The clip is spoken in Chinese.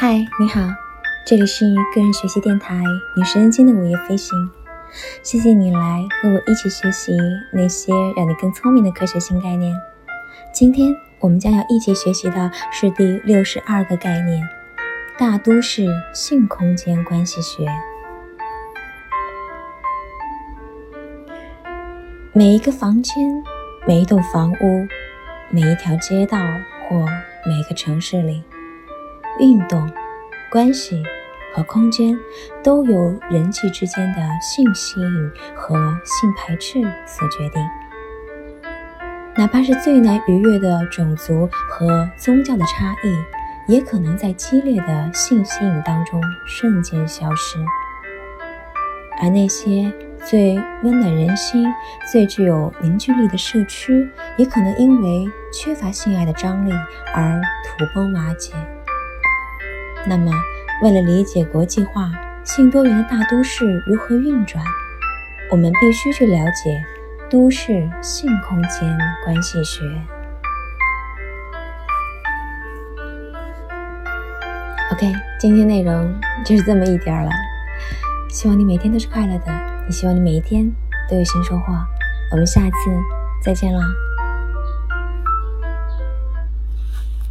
嗨，你好，这里是个人学习电台女神经的午夜飞行。谢谢你来和我一起学习那些让你更聪明的科学新概念。今天我们将要一起学习的是第六十二个概念——大都市性空间关系学。每一个房间、每一栋房屋、每一条街道或每个城市里。运动、关系和空间都由人际之间的性吸引和性排斥所决定。哪怕是最难逾越的种族和宗教的差异，也可能在激烈的性吸引当中瞬间消失。而那些最温暖人心、最具有凝聚力的社区，也可能因为缺乏性爱的张力而土崩瓦解。那么，为了理解国际化、性多元的大都市如何运转，我们必须去了解都市性空间关系学。OK，今天内容就是这么一点儿了。希望你每天都是快乐的，也希望你每一天都有新收获。我们下次再见了。